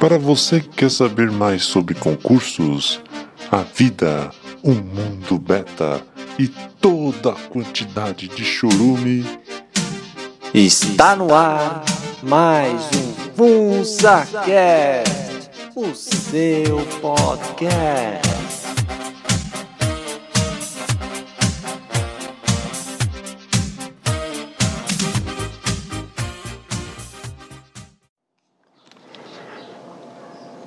Para você que quer saber mais sobre concursos, a vida, o mundo beta e toda a quantidade de chorume, Está no ar mais um FunsaCast, o seu podcast.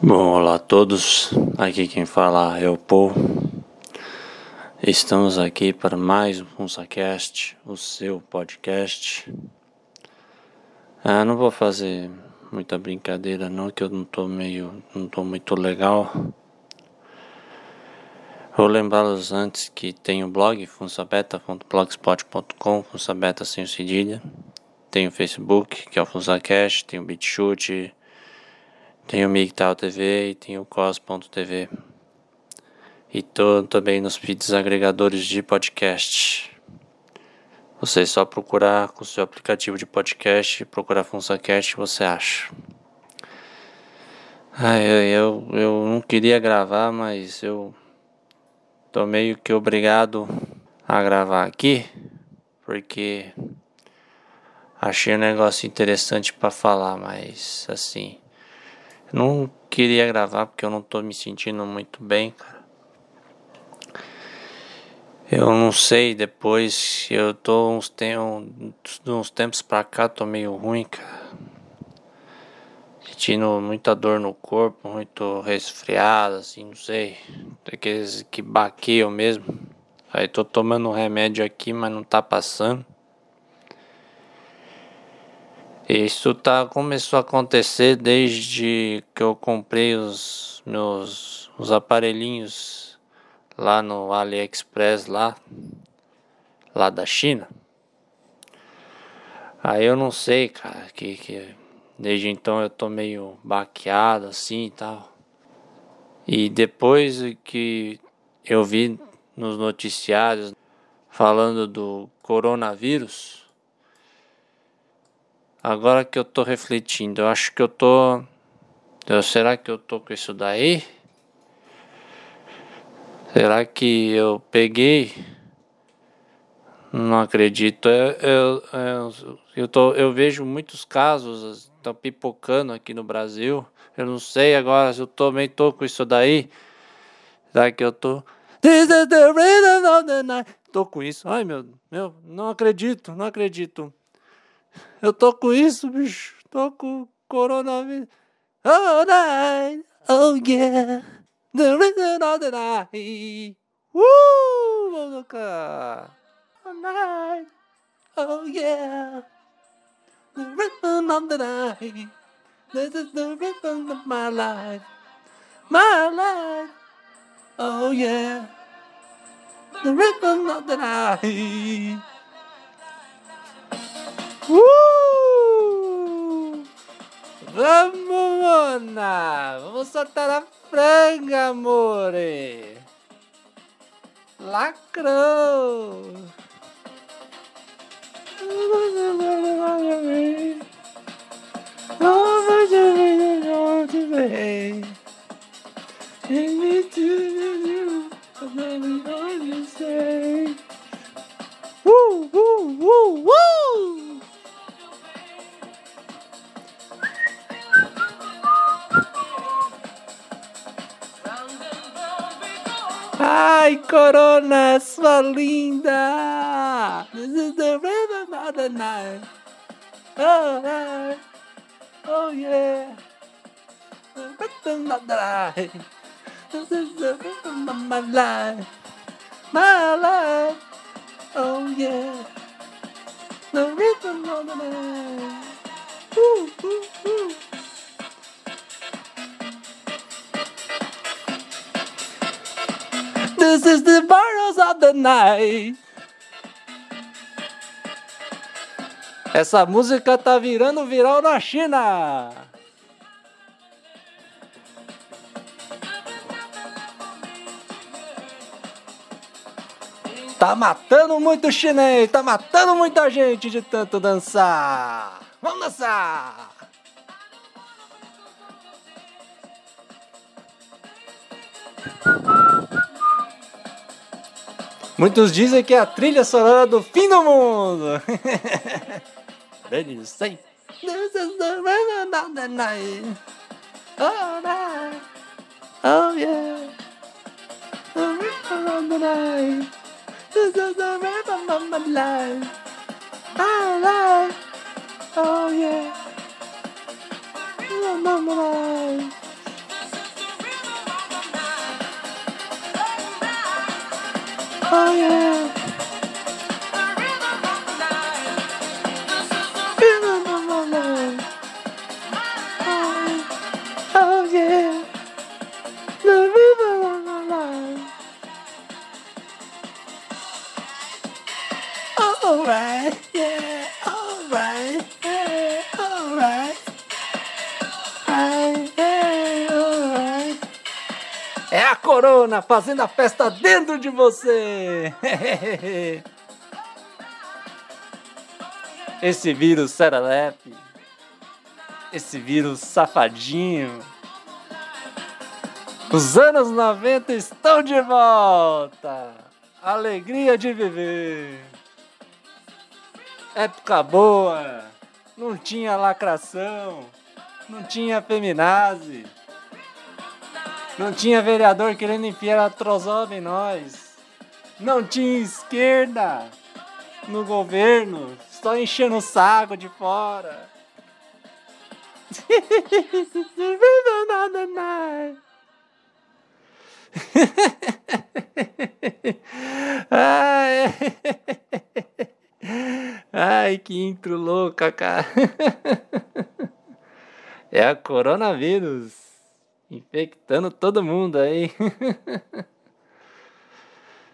Bom, olá a todos. Aqui quem fala é o Paul. Estamos aqui para mais um FunsaCast, o seu podcast. Ah, não vou fazer muita brincadeira não, que eu não tô meio, não tô muito legal. Vou lembrá-los antes que tem o blog funsabeta.blogspot.com, funsabeta sem o cedilha. Tem o Facebook, que é o FunsaCast, tem o BitChute, tem o MGTOW TV e tem o cos.tv. E tô também nos feeds agregadores de podcast. Você só procurar com o seu aplicativo de podcast, procurar FunsaCast, você acha. Ah, eu, eu, eu não queria gravar, mas eu tô meio que obrigado a gravar aqui, porque achei um negócio interessante para falar, mas assim, não queria gravar porque eu não tô me sentindo muito bem, cara. Eu não sei, depois eu tô uns, tem, uns tempos pra cá, tô meio ruim, cara. Sentindo muita dor no corpo, muito resfriado, assim, não sei. Aqueles que baqueiam mesmo. Aí tô tomando um remédio aqui, mas não tá passando. Isso tá, começou a acontecer desde que eu comprei os meus os aparelhinhos lá no AliExpress lá, lá da China. Aí eu não sei, cara, que, que desde então eu tô meio baqueado assim e tal. E depois que eu vi nos noticiários falando do coronavírus, agora que eu tô refletindo, eu acho que eu tô. Será que eu tô com isso daí? Será que eu peguei? Não acredito. Eu, eu, eu, eu, tô, eu vejo muitos casos estão pipocando aqui no Brasil. Eu não sei agora se eu também tô com isso daí. Será que eu tô? This is the rhythm of the night. Tô com isso. Ai meu, meu, não acredito, não acredito. Eu tô com isso, bicho. Tô com coronavírus. Oh, night. Oh, yeah. The rhythm of the night. Uh, vamos tocar. Oh, night. Oh, yeah. The rhythm of the night. This is the rhythm of my life. My life. Oh, yeah. The rhythm of the night. Uh! Vamos, Mona! Vamos soltar a franga, amore! Lacrou! Take me to woo! Ai, Corona, sua linda! This is the rhythm of the night. Oh, oh, oh yeah. The rhythm of the night. This is the rhythm of my life. My life. Oh yeah. The rhythm of the night. Ooh, ooh, ooh. This is the virus of the night. Essa música tá virando viral na China. Tá matando muito chinês, tá matando muita gente de tanto dançar. Vamos dançar! Muitos dizem que é a trilha sonora do fim do mundo. Oh, oh yeah. The rhythm of the night. This is the rhythm of my life. Oh, life. Oh yeah. My life. Oh yeah. Rhythm of my life. Oh, oh yeah. The rhythm of my life. Alright, yeah, corona fazendo a festa dentro de você. Esse vírus serelepe. Esse vírus safadinho. Os anos 90 estão de volta. Alegria de viver. Época boa. Não tinha lacração. Não tinha feminazi. Não tinha vereador querendo enfiar a trozoba em nós. Não tinha esquerda no governo. Só enchendo o saco de fora. Ai, Ai, que intro louca, cara. É a coronavírus infectando todo mundo aí.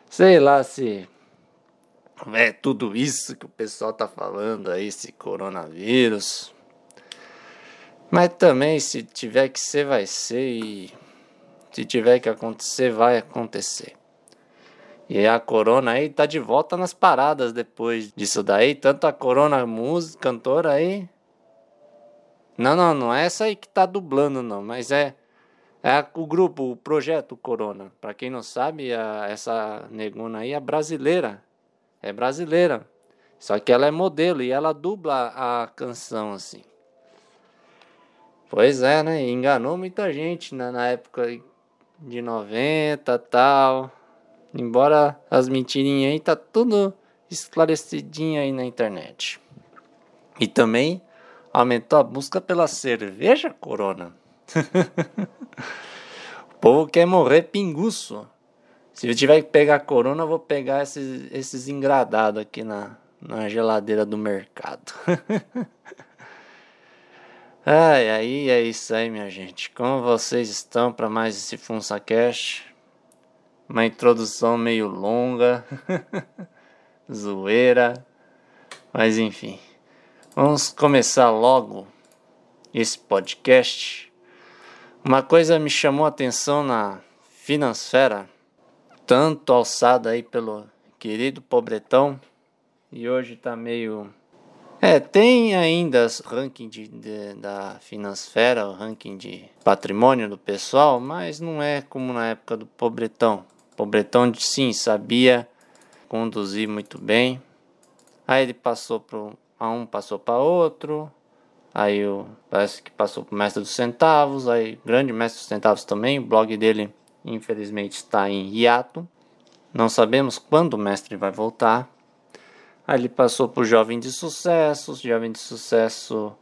Sei lá se é tudo isso que o pessoal tá falando aí, esse coronavírus. Mas também, se tiver que ser, vai ser. E se tiver que acontecer, vai acontecer. E a Corona aí tá de volta nas paradas depois disso daí. Tanto a Corona música, cantora aí. Não, não, não é essa aí que tá dublando, não. Mas é, é o grupo, o projeto Corona. Pra quem não sabe, a, essa negona aí é brasileira. É brasileira. Só que ela é modelo e ela dubla a canção assim. Pois é, né? Enganou muita gente né? na época de 90 tal. Embora as mentirinhas aí tá tudo esclarecidinho aí na internet. E também aumentou a busca pela cerveja Corona. o povo quer morrer pinguço. Se eu tiver que pegar Corona, eu vou pegar esses, esses engradados aqui na, na geladeira do mercado. Ai, aí é isso aí, minha gente. Como vocês estão para mais esse FunsaCast? Uma introdução meio longa, zoeira, mas enfim. Vamos começar logo esse podcast. Uma coisa me chamou a atenção na Finansfera, tanto alçada aí pelo querido Pobretão, e hoje tá meio é, tem ainda ranking de, de, da Finansfera, o ranking de patrimônio do pessoal, mas não é como na época do Pobretão. Pobretão, sim, sabia conduzir muito bem. Aí ele passou para a um, passou para outro. Aí parece que passou para o Mestre dos Centavos. Aí, grande Mestre dos Centavos também. O blog dele, infelizmente, está em hiato. Não sabemos quando o mestre vai voltar. Aí ele passou por Jovem de Sucesso, Jovem de Sucesso.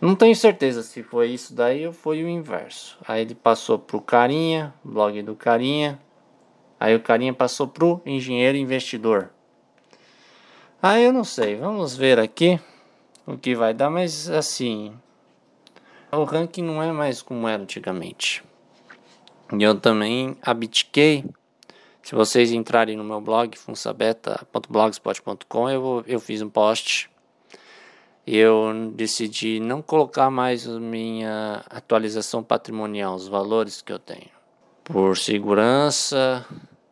Não tenho certeza se foi isso daí ou foi o inverso. Aí ele passou pro Carinha, blog do Carinha. Aí o Carinha passou pro Engenheiro Investidor. Aí eu não sei, vamos ver aqui o que vai dar, mas assim, o ranking não é mais como era antigamente. E eu também abdiquei se vocês entrarem no meu blog, funsabeta.blogspot.com, eu, eu fiz um post eu decidi não colocar mais minha atualização patrimonial, os valores que eu tenho, por segurança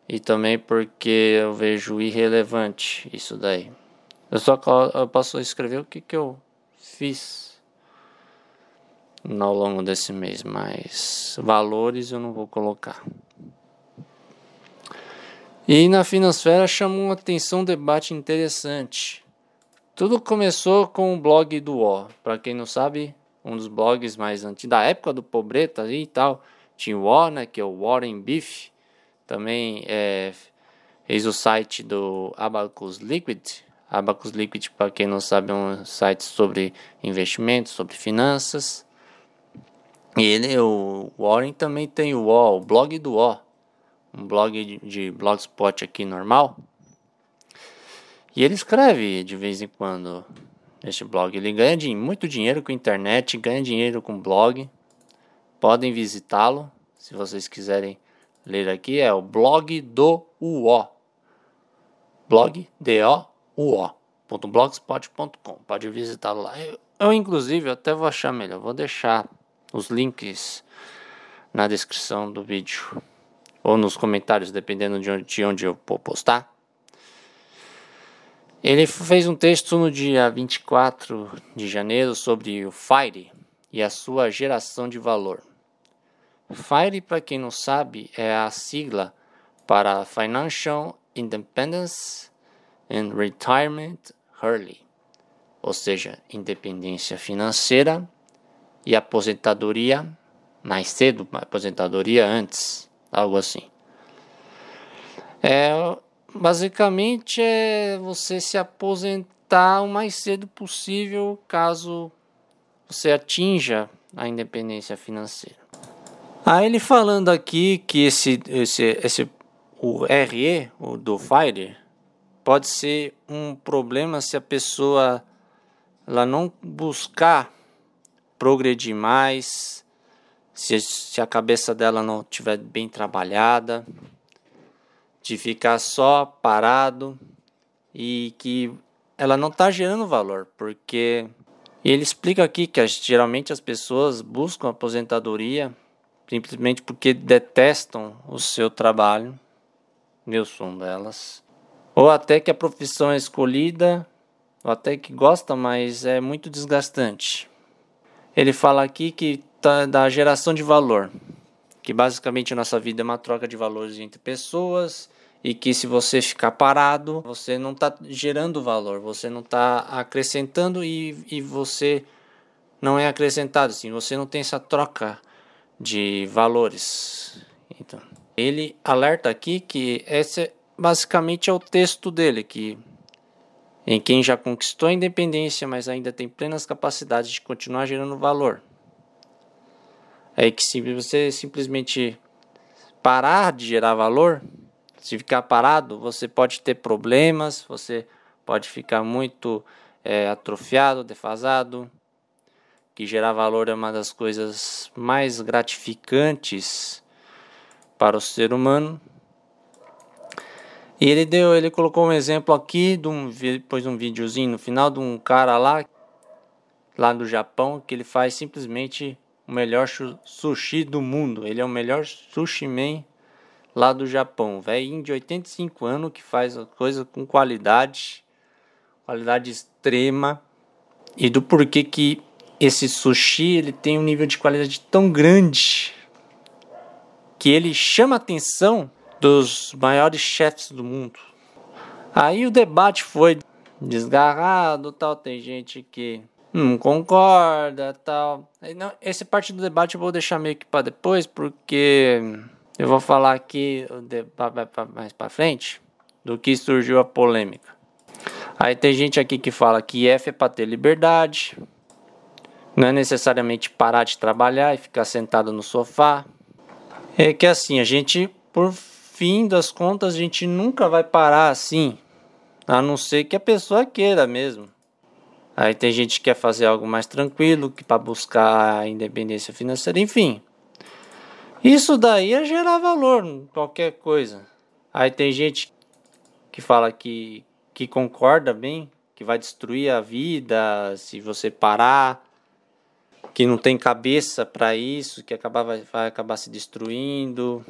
e também porque eu vejo irrelevante isso daí. Eu só eu posso escrever o que, que eu fiz. ao longo desse mês, mas valores eu não vou colocar. E na Financeira chamou atenção um debate interessante. Tudo começou com o blog do O. Para quem não sabe, um dos blogs mais antigos, da época do Pobreta e tal. Tinha o O, né, que é o Warren Beef. Também é, fez o site do Abacus Liquid. Abacus Liquid, para quem não sabe, é um site sobre investimentos, sobre finanças. E ele, o Warren também tem o O, o blog do O um blog de, de blogspot aqui normal. E ele escreve de vez em quando neste blog. Ele ganha de, muito dinheiro com internet, ganha dinheiro com blog. Podem visitá-lo se vocês quiserem ler aqui. É o blog do UO. Blog D-O-U-O. .blogspot.com. Pode visitá-lo lá. Eu, eu, inclusive, até vou achar melhor. Vou deixar os links na descrição do vídeo ou nos comentários, dependendo de onde, de onde eu vou postar. Ele fez um texto no dia 24 de janeiro sobre o FIRE e a sua geração de valor. FIRE, para quem não sabe, é a sigla para Financial Independence and Retirement Early, ou seja, independência financeira e aposentadoria mais cedo, aposentadoria antes algo assim. É, basicamente é você se aposentar o mais cedo possível caso você atinja a independência financeira. Aí ele falando aqui que esse, esse, esse o RE, o do Fire, pode ser um problema se a pessoa ela não buscar progredir mais, se, se a cabeça dela não estiver bem trabalhada, de ficar só parado e que ela não está gerando valor, porque e ele explica aqui que geralmente as pessoas buscam aposentadoria simplesmente porque detestam o seu trabalho, eu sou um delas, ou até que a profissão é escolhida, ou até que gosta, mas é muito desgastante. Ele fala aqui que da, da geração de valor, que basicamente a nossa vida é uma troca de valores entre pessoas e que se você ficar parado, você não está gerando valor, você não está acrescentando e, e você não é acrescentado, assim, você não tem essa troca de valores. Então, ele alerta aqui que esse basicamente é o texto dele, que em quem já conquistou a independência, mas ainda tem plenas capacidades de continuar gerando valor é que se você simplesmente parar de gerar valor, se ficar parado, você pode ter problemas, você pode ficar muito é, atrofiado, defasado. Que gerar valor é uma das coisas mais gratificantes para o ser humano. E ele deu, ele colocou um exemplo aqui de um, depois um videozinho no final de um cara lá, lá do Japão, que ele faz simplesmente o melhor sushi do mundo. Ele é o melhor sushi man lá do Japão. Velhinho de 85 anos que faz coisa com qualidade, qualidade extrema. E do porquê que esse sushi ele tem um nível de qualidade tão grande que ele chama a atenção dos maiores chefs do mundo. Aí o debate foi desgarrado, tal, tem gente que não concorda, tal. Não, esse parte do debate eu vou deixar meio que para depois, porque eu vou falar aqui mais para frente do que surgiu a polêmica. Aí tem gente aqui que fala que F é para ter liberdade, não é necessariamente parar de trabalhar e ficar sentado no sofá. É que assim, a gente, por fim das contas, a gente nunca vai parar assim, a não ser que a pessoa queira mesmo. Aí tem gente que quer fazer algo mais tranquilo, que para buscar a independência financeira, enfim. Isso daí é gerar valor em qualquer coisa. Aí tem gente que fala que, que concorda bem, que vai destruir a vida se você parar, que não tem cabeça para isso, que acabar, vai, vai acabar se destruindo.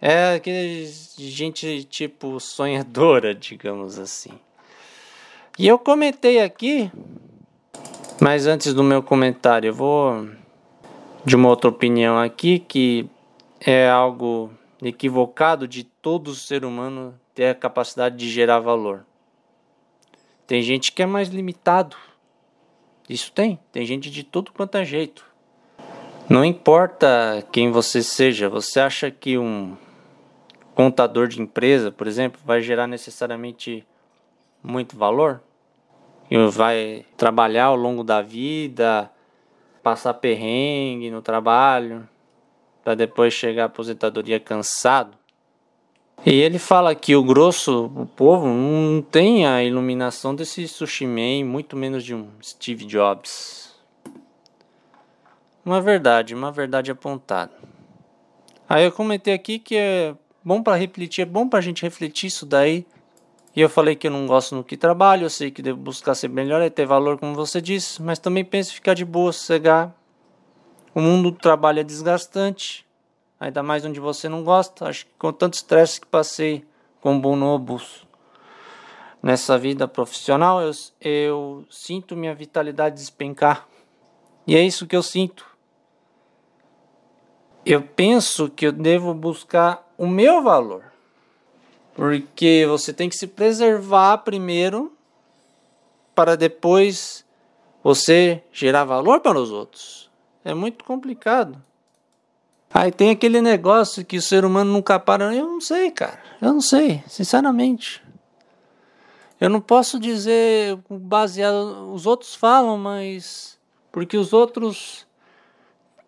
É aquele gente tipo sonhadora, digamos assim. E eu comentei aqui, mas antes do meu comentário, eu vou de uma outra opinião aqui que é algo equivocado de todo ser humano ter a capacidade de gerar valor. Tem gente que é mais limitado. Isso tem. Tem gente de tudo quanto é jeito. Não importa quem você seja, você acha que um contador de empresa, por exemplo, vai gerar necessariamente muito valor? E vai trabalhar ao longo da vida, passar perrengue no trabalho, para depois chegar à aposentadoria cansado? E ele fala que o grosso, o povo, não tem a iluminação desse sushi man, muito menos de um Steve Jobs. Uma verdade, uma verdade apontada. Aí eu comentei aqui que é bom para refletir, é bom para a gente refletir isso daí. E eu falei que eu não gosto no que trabalho, eu sei que devo buscar ser melhor e ter valor, como você disse, mas também penso em ficar de boa, sossegar. O mundo do trabalho é desgastante ainda mais onde você não gosta. Acho que com tanto estresse que passei com bonobos nessa vida profissional, eu, eu sinto minha vitalidade despencar. E é isso que eu sinto. Eu penso que eu devo buscar o meu valor. Porque você tem que se preservar primeiro para depois você gerar valor para os outros. É muito complicado. Aí tem aquele negócio que o ser humano nunca para. Eu não sei, cara. Eu não sei, sinceramente. Eu não posso dizer baseado. Os outros falam, mas. Porque os outros.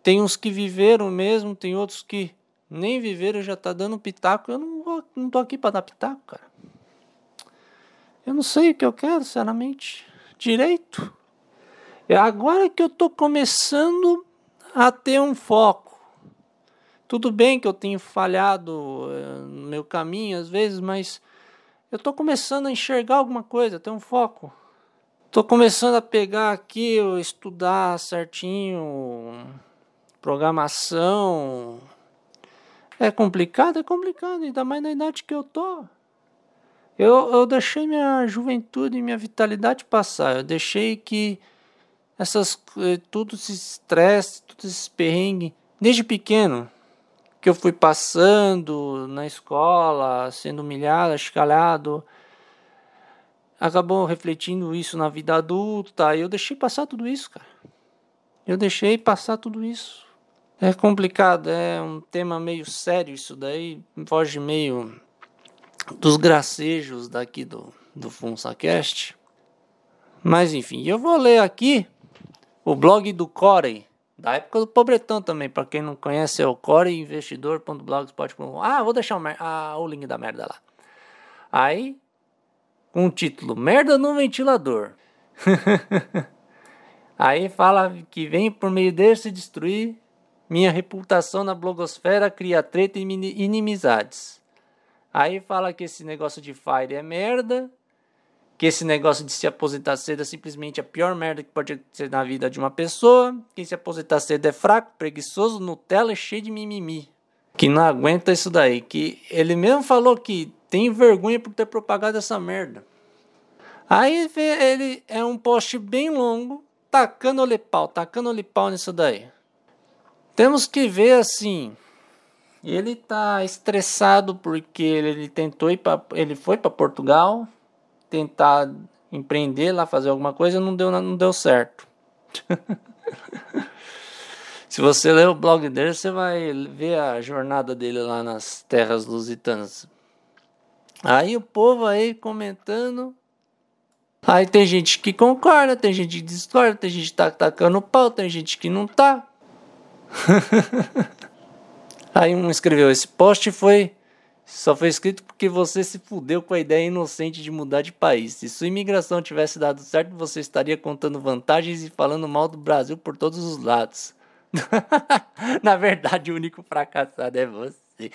Tem uns que viveram mesmo, tem outros que nem viveram já tá dando pitaco. Eu não, vou, não tô aqui para dar pitaco, cara. Eu não sei o que eu quero, sinceramente. Direito. É agora que eu tô começando a ter um foco. Tudo bem que eu tenho falhado eh, no meu caminho às vezes, mas eu estou começando a enxergar alguma coisa, ter um foco. Estou começando a pegar aqui, estudar certinho, programação. É complicado? É complicado, ainda mais na idade que eu tô. Eu, eu deixei minha juventude e minha vitalidade passar. Eu deixei que essas eh, tudo esse estresse, tudo esse perrengue, desde pequeno, que eu fui passando na escola, sendo humilhado, escalado, acabou refletindo isso na vida adulta. E eu deixei passar tudo isso, cara. Eu deixei passar tudo isso. É complicado, é um tema meio sério isso daí, foge meio dos gracejos daqui do, do FunsaCast. Mas enfim, eu vou ler aqui o blog do Corey, da época do Pobretão também, para quem não conhece, é o coreinvestidor.blogspot.com. Ah, vou deixar o, ah, o link da merda lá. Aí, com o título Merda no Ventilador. Aí fala que vem por meio desse destruir minha reputação na blogosfera, cria treta e inimizades. Aí fala que esse negócio de Fire é merda, que esse negócio de se aposentar cedo é simplesmente a pior merda que pode ser na vida de uma pessoa. Quem se aposentar cedo é fraco, preguiçoso, Nutella cheio de mimimi. Que não aguenta isso daí. Que ele mesmo falou que tem vergonha por ter propagado essa merda. Aí ele é um post bem longo, tacando-lhe pau, tacando-lhe pau nisso daí. Temos que ver assim. Ele tá estressado porque ele, tentou ir para ele foi para Portugal, tentar empreender lá, fazer alguma coisa, não deu, não deu certo. Se você ler o blog dele, você vai ver a jornada dele lá nas terras lusitanas. Aí o povo aí comentando. Aí tem gente que concorda, tem gente que discorda, tem gente que tá tacando pau, tem gente que não tá. aí um escreveu: Esse post foi só foi escrito porque você se fudeu com a ideia inocente de mudar de país. Se sua imigração tivesse dado certo, você estaria contando vantagens e falando mal do Brasil por todos os lados. Na verdade, o único fracassado é você.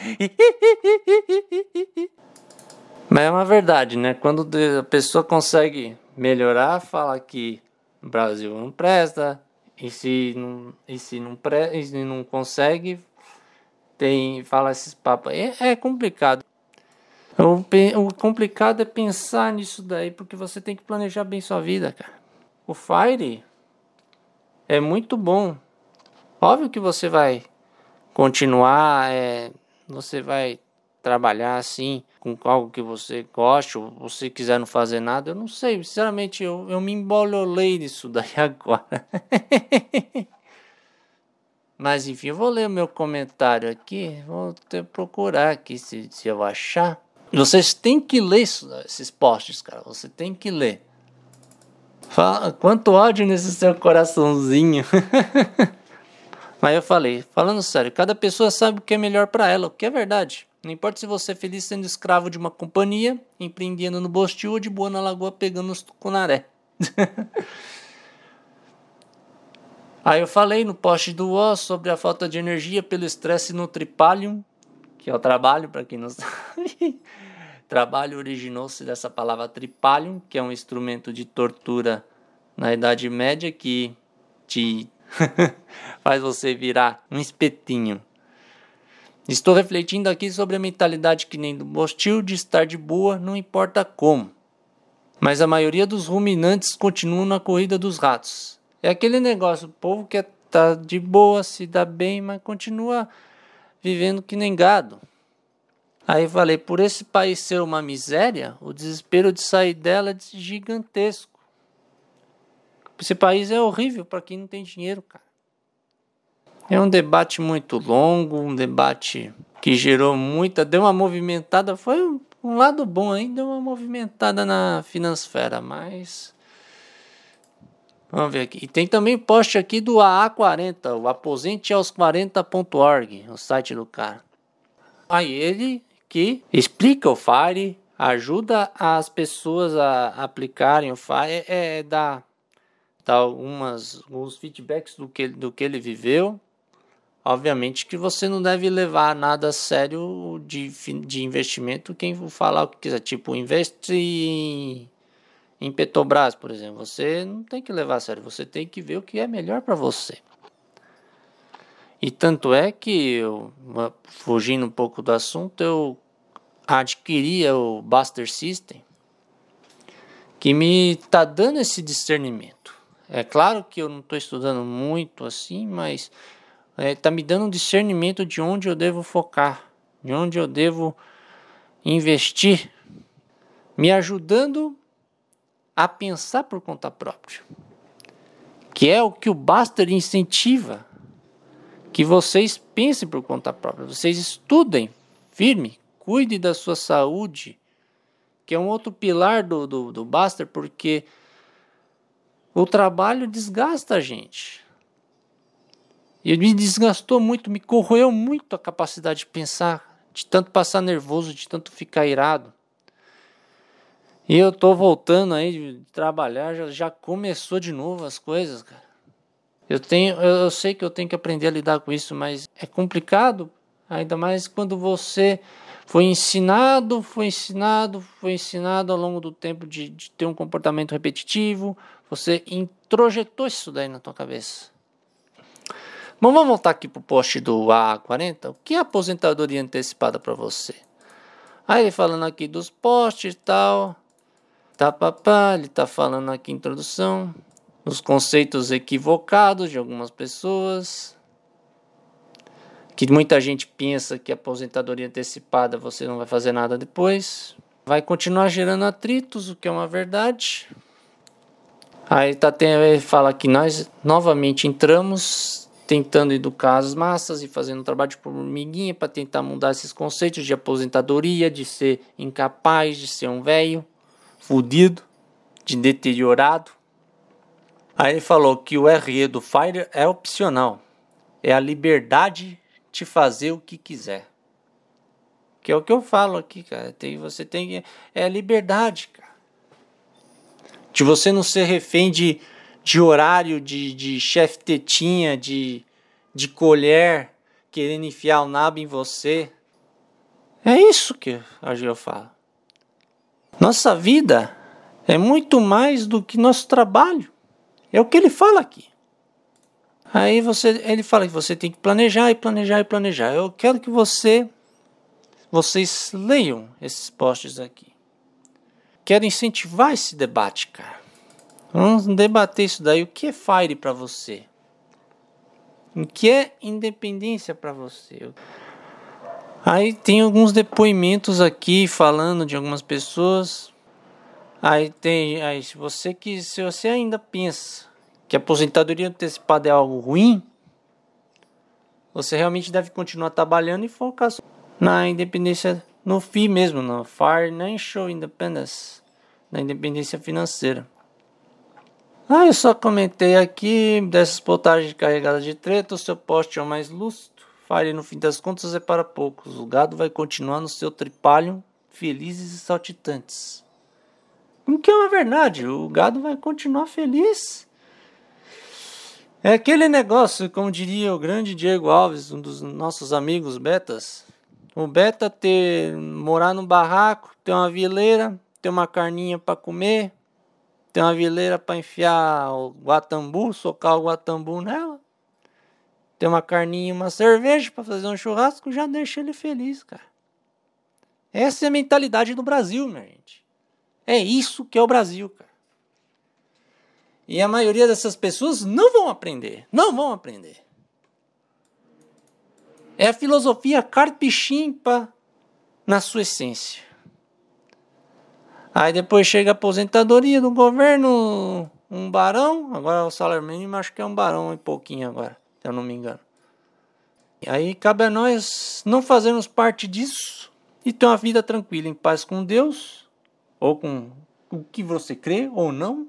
Mas é uma verdade, né? Quando a pessoa consegue melhorar, fala que o Brasil não presta, e se não, e se não, pre, e se não consegue, tem fala esses papos. É, é complicado. O, o complicado é pensar nisso daí, porque você tem que planejar bem sua vida, cara. O Fire é muito bom. Óbvio que você vai continuar, é, você vai trabalhar assim, com algo que você gosta, ou você quiser não fazer nada, eu não sei, sinceramente, eu, eu me embololei nisso daí agora. Mas enfim, eu vou ler o meu comentário aqui, vou ter, procurar aqui se, se eu achar. Vocês têm que ler isso, esses posts, cara, você tem que ler. Fala, quanto ódio nesse seu coraçãozinho. Mas eu falei, falando sério, cada pessoa sabe o que é melhor para ela, o que é verdade. Não importa se você é feliz sendo escravo de uma companhia, empreendendo no Bostil ou de boa na lagoa pegando os tucunaré. Aí eu falei no post do O sobre a falta de energia pelo estresse no tripalium, que é o trabalho, para quem não sabe. trabalho originou-se dessa palavra tripalium, que é um instrumento de tortura na Idade Média que te faz você virar um espetinho. Estou refletindo aqui sobre a mentalidade que nem do Bostil de estar de boa, não importa como. Mas a maioria dos ruminantes continuam na corrida dos ratos. É aquele negócio, o povo quer estar tá de boa, se dá bem, mas continua vivendo que nem gado. Aí falei, por esse país ser uma miséria, o desespero de sair dela é gigantesco. Esse país é horrível para quem não tem dinheiro, cara. É um debate muito longo, um debate que gerou muita, deu uma movimentada, foi um, um lado bom aí, deu uma movimentada na finansfera, mas Vamos ver aqui. E tem também post aqui do AA40, o aposente aos 40.org, o site do cara. Aí ele que explica o FIRE, ajuda as pessoas a aplicarem o FIRE, é, é dá, dá algumas, alguns feedbacks do que, do que ele viveu. Obviamente que você não deve levar nada a sério de, de investimento quem falar o que quiser, tipo, investe em, em Petrobras, por exemplo. Você não tem que levar a sério, você tem que ver o que é melhor para você. E tanto é que, eu, fugindo um pouco do assunto, eu adquiri o Buster System, que me está dando esse discernimento. É claro que eu não estou estudando muito assim, mas está é, tá me dando um discernimento de onde eu devo focar, de onde eu devo investir, me ajudando a pensar por conta própria, que é o que o Baster incentiva, que vocês pensem por conta própria, vocês estudem firme, cuide da sua saúde, que é um outro pilar do, do, do Baster, porque o trabalho desgasta a gente. E me desgastou muito, me corroeu muito a capacidade de pensar, de tanto passar nervoso, de tanto ficar irado. E eu tô voltando aí de trabalhar, já, já começou de novo as coisas, cara. Eu tenho, eu, eu sei que eu tenho que aprender a lidar com isso, mas é complicado, ainda mais quando você foi ensinado, foi ensinado, foi ensinado ao longo do tempo de, de ter um comportamento repetitivo, você introjetou isso daí na tua cabeça. Vamos voltar aqui para o post do A40. O que é aposentadoria antecipada para você? Aí ele falando aqui dos postes e tal. Tá, papá, ele tá falando aqui introdução. Os conceitos equivocados de algumas pessoas. Que muita gente pensa que aposentadoria antecipada você não vai fazer nada depois. Vai continuar gerando atritos, o que é uma verdade. Aí tá, ele fala que nós novamente entramos tentando educar as massas e fazendo um trabalho de formiguinha para tentar mudar esses conceitos de aposentadoria, de ser incapaz, de ser um velho, fudido, de deteriorado. Aí ele falou que o RE do Fire é opcional, é a liberdade de fazer o que quiser. Que é o que eu falo aqui, cara. Tem, você tem é liberdade, cara. De você não ser refém de de horário de, de chefe tetinha, de, de colher, querendo enfiar o nabo em você. É isso que a Geo fala. Nossa vida é muito mais do que nosso trabalho. É o que ele fala aqui. Aí você, ele fala que você tem que planejar e planejar e planejar. Eu quero que você, vocês leiam esses posts aqui. Quero incentivar esse debate, cara. Vamos debater isso daí. O que é Fire para você? O que é independência para você? Aí tem alguns depoimentos aqui falando de algumas pessoas. Aí tem, aí se você que se você ainda pensa que a aposentadoria antecipada é algo ruim, você realmente deve continuar trabalhando e focar na independência, no FI mesmo, no Financial Independence, na independência financeira. Ah, eu só comentei aqui dessas potagens carregadas de treta, o seu poste é o mais lúcido. Fire no fim das contas é para poucos. O gado vai continuar no seu tripalho, felizes e saltitantes. O que é uma verdade, o gado vai continuar feliz. É aquele negócio, como diria o grande Diego Alves, um dos nossos amigos betas. O beta ter morar no barraco, ter uma vileira, ter uma carninha para comer, ter uma vileira para enfiar o guatambu, socar o guatambu nela, ter uma carninha e uma cerveja para fazer um churrasco, já deixa ele feliz, cara. Essa é a mentalidade do Brasil, minha gente. É isso que é o Brasil, cara. E a maioria dessas pessoas não vão aprender. Não vão aprender. É a filosofia carpechimpa na sua essência. Aí depois chega a aposentadoria do governo, um barão. Agora o salário mínimo acho que é um barão e pouquinho agora, se eu não me engano. Aí cabe a nós não fazermos parte disso e ter uma vida tranquila, em paz com Deus, ou com o que você crê ou não,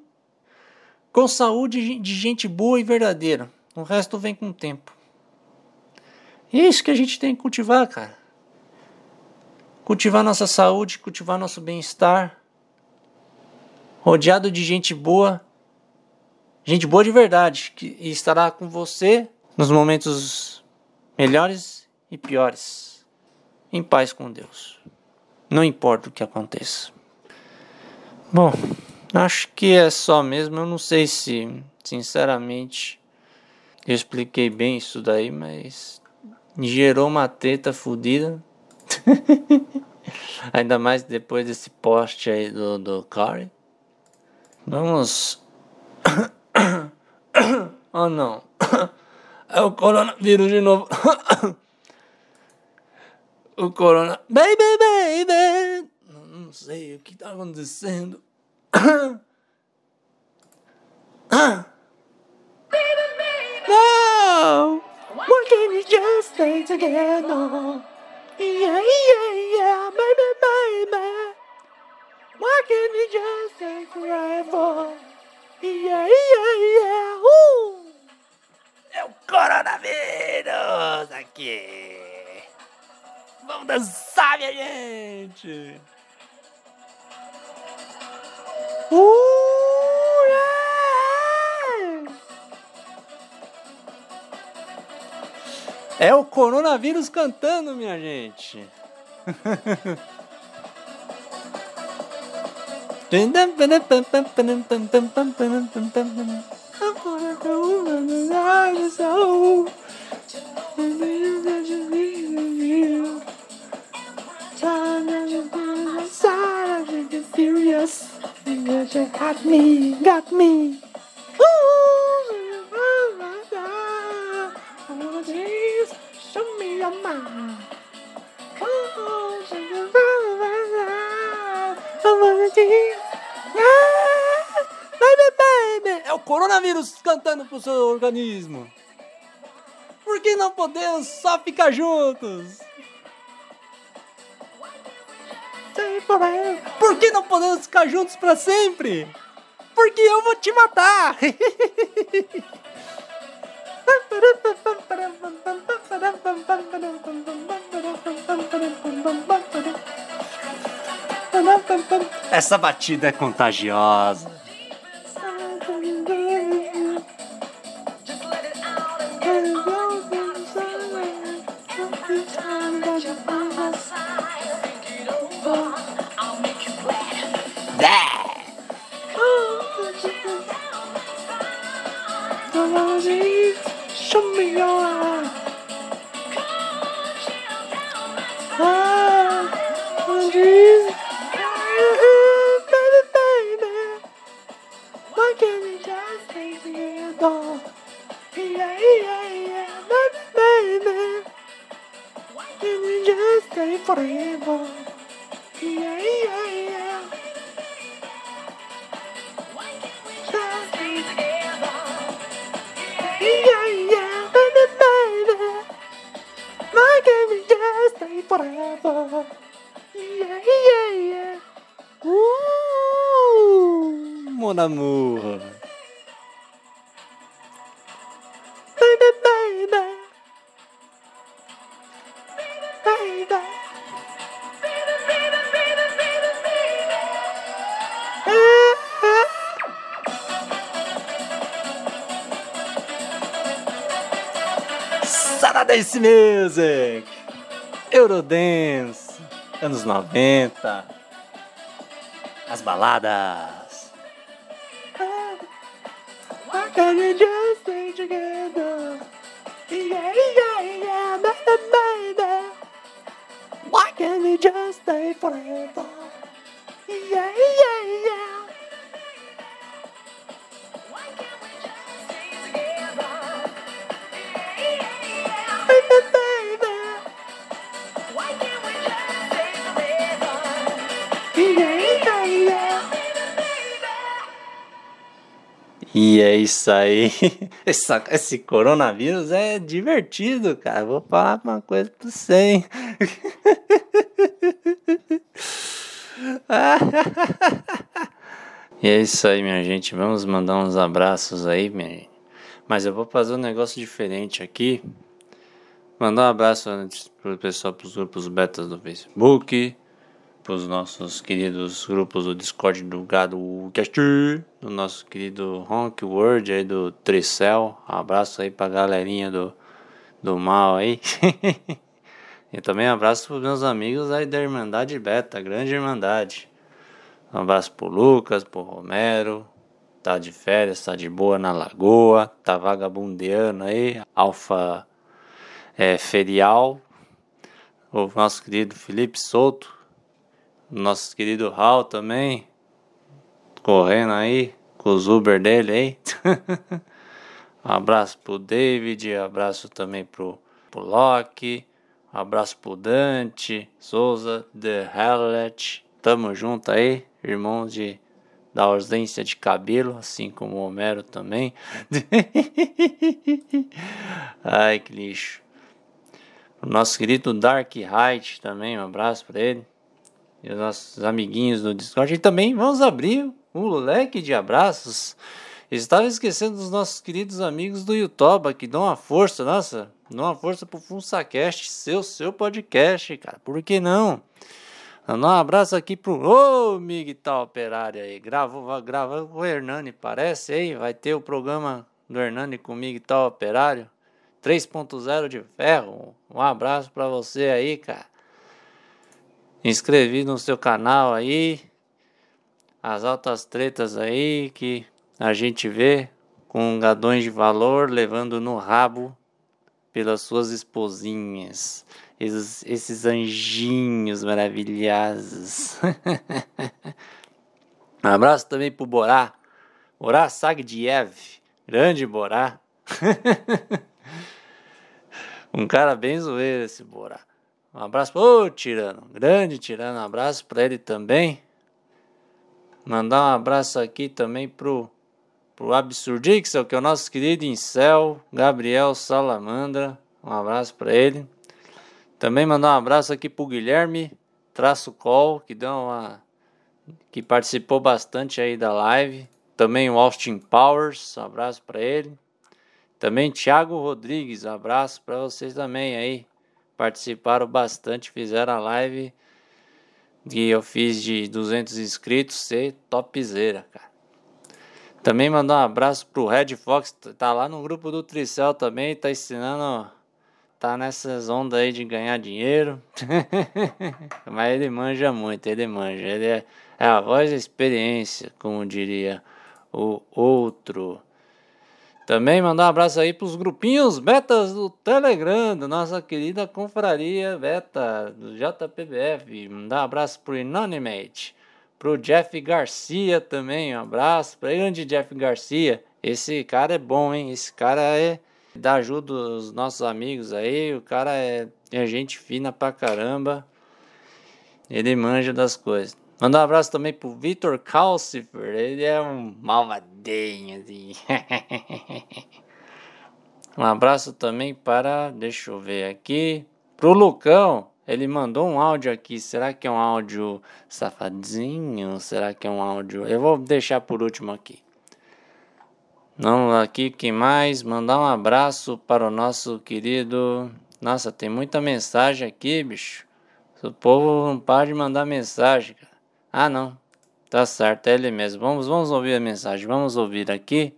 com saúde de gente boa e verdadeira. O resto vem com o tempo. E é isso que a gente tem que cultivar, cara. Cultivar nossa saúde, cultivar nosso bem-estar. Rodeado de gente boa. Gente boa de verdade, que estará com você nos momentos melhores e piores. Em paz com Deus. Não importa o que aconteça. Bom, Acho que é só mesmo. Eu não sei se, sinceramente, eu expliquei bem isso daí, mas gerou uma treta fodida. Ainda mais depois desse post aí do, do Corey. Vamos. oh não. É o coronavírus de novo. o corona. Baby, baby! Não sei o que tá acontecendo no! Why can't we just stay together? Yeah, yeah, yeah, baby, baby. Why can't we just stay forever? Yeah, yeah, yeah. Uh! É o coronavírus aqui. Vamos dançar, minha gente. É o coronavírus cantando, minha gente. Furious. Got me, got me. Coronavírus cantando pro seu organismo. Por que não podemos só ficar juntos? Por que não podemos ficar juntos para sempre? Porque eu vou te matar! Essa batida é contagiosa. Baby. Baby. Saturdays Music Eurodance Anos 90 As baladas Can't we just stay together? Yeah, yeah, yeah, baby, baby Why can't we just stay forever? Yeah, yeah, yeah E é isso aí. Essa, esse coronavírus é divertido, cara. Vou falar uma coisa pra você, e é isso aí, minha gente. Vamos mandar uns abraços aí, minha gente. Mas eu vou fazer um negócio diferente aqui. Mandar um abraço antes pro pessoal, pros grupos betas do Facebook, pros nossos queridos grupos do Discord do Gado Cast, do nosso querido Honk World aí do Tricel. Um abraço aí pra galerinha do, do mal aí. e também um abraço pros meus amigos aí da Irmandade Beta, grande Irmandade. Um abraço pro Lucas, pro Romero. Tá de férias, tá de boa na lagoa, tá vagabundeando aí, alfa é, ferial. O nosso querido Felipe Souto, nosso querido Raul também, correndo aí com os Uber dele aí. um abraço pro David, abraço também pro, pro Loki, um abraço pro Dante, Souza, The Hellet. Tamo junto aí, irmãos de da ausência de cabelo, assim como o Homero também. Ai, que lixo. O nosso querido Dark Height também, um abraço para ele. E os nossos amiguinhos do Discord. E também vamos abrir um leque de abraços. Estava esquecendo dos nossos queridos amigos do YouTube que dão uma força, nossa, dão uma força pro FunsaCast, seu, seu podcast, cara. Por que não? Mandar um abraço aqui pro ô Miguel Operário aí. Gravou, gravou o Hernani, parece aí. Vai ter o programa do Hernani com o Miguel Operário. 3.0 de ferro. Um abraço pra você aí, cara. Inscrevi no seu canal aí. As altas tretas aí que a gente vê com gadões de valor levando no rabo pelas suas esposinhas esses, esses anjinhos maravilhosos. um abraço também pro Borá, Borá Sagdiev, grande Borá. um cara bem zoeiro esse Borá. Um abraço pro Tirano, grande Tirano, um abraço para ele também. Mandar um abraço aqui também pro, pro Absurdixel, que é o nosso querido Incel, Gabriel Salamandra. Um abraço para ele. Também mandar um abraço aqui pro Guilherme Traço Col, que deu uma que participou bastante aí da live. Também o Austin Powers, um abraço para ele. Também Thiago Rodrigues, um abraço para vocês também aí. Participaram bastante, fizeram a live que eu fiz de 200 inscritos, ser topzera, cara. Também mandar um abraço pro Red Fox, tá lá no grupo do Tricel também, tá ensinando tá nessas ondas aí de ganhar dinheiro. Mas ele manja muito, ele manja. Ele é, é a voz da experiência, como diria o outro. Também mandar um abraço aí pros grupinhos betas do Telegram, da nossa querida confraria beta do JPBF. Mandar um abraço pro Inanimate, pro Jeff Garcia também. Um abraço pra grande Jeff Garcia. Esse cara é bom, hein? Esse cara é dá ajuda os nossos amigos aí. O cara é, é gente fina pra caramba. Ele manja das coisas. Manda um abraço também pro Vitor Calcifer. Ele é um malvadinho, assim. um abraço também para. Deixa eu ver aqui. Pro Lucão. Ele mandou um áudio aqui. Será que é um áudio safadinho? Será que é um áudio. Eu vou deixar por último aqui. Vamos aqui, quem mais? Mandar um abraço para o nosso querido. Nossa, tem muita mensagem aqui, bicho. O povo não para de mandar mensagem, cara. Ah, não. Tá certo, é ele mesmo. Vamos, vamos ouvir a mensagem. Vamos ouvir aqui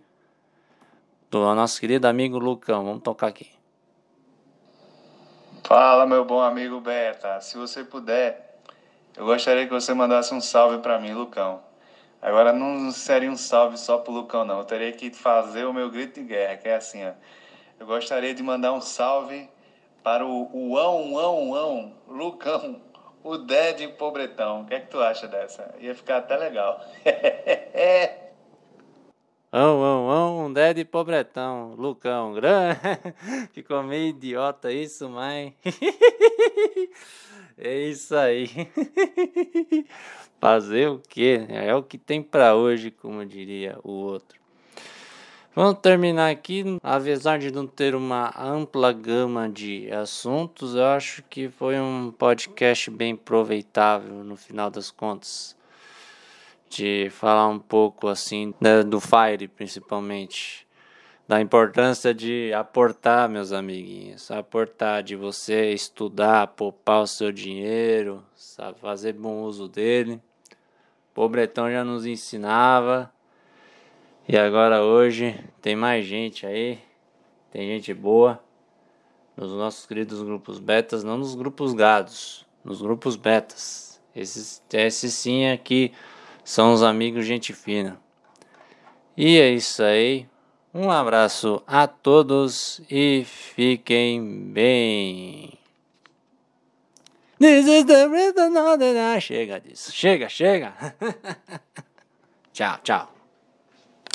do nosso querido amigo Lucão. Vamos tocar aqui. Fala, meu bom amigo Beta. Se você puder, eu gostaria que você mandasse um salve para mim, Lucão. Agora não seria um salve só pro Lucão, não. Eu teria que fazer o meu grito de guerra, que é assim, ó. Eu gostaria de mandar um salve para o, o ão, ão, ão, Lucão, o Ded Pobretão. O que é que tu acha dessa? Ia ficar até legal. Ão, ão, ão, um Ded Pobretão, Lucão, grande. Ficou meio idiota isso, mas. é isso aí. Fazer o que? É o que tem para hoje, como diria o outro. Vamos terminar aqui. Apesar de não ter uma ampla gama de assuntos, eu acho que foi um podcast bem aproveitável no final das contas. De falar um pouco assim né, do Fire, principalmente. Da importância de aportar, meus amiguinhos. Aportar, de você estudar, poupar o seu dinheiro, sabe, fazer bom uso dele. O Pobretão já nos ensinava. E agora hoje tem mais gente aí, tem gente boa nos nossos queridos grupos betas, não nos grupos gados, nos grupos betas. Esses, esses sim aqui são os amigos gente fina. E é isso aí. Um abraço a todos e fiquem bem. This is the rhythm of the night. Chega disso. Chega, chega. tchau, tchau.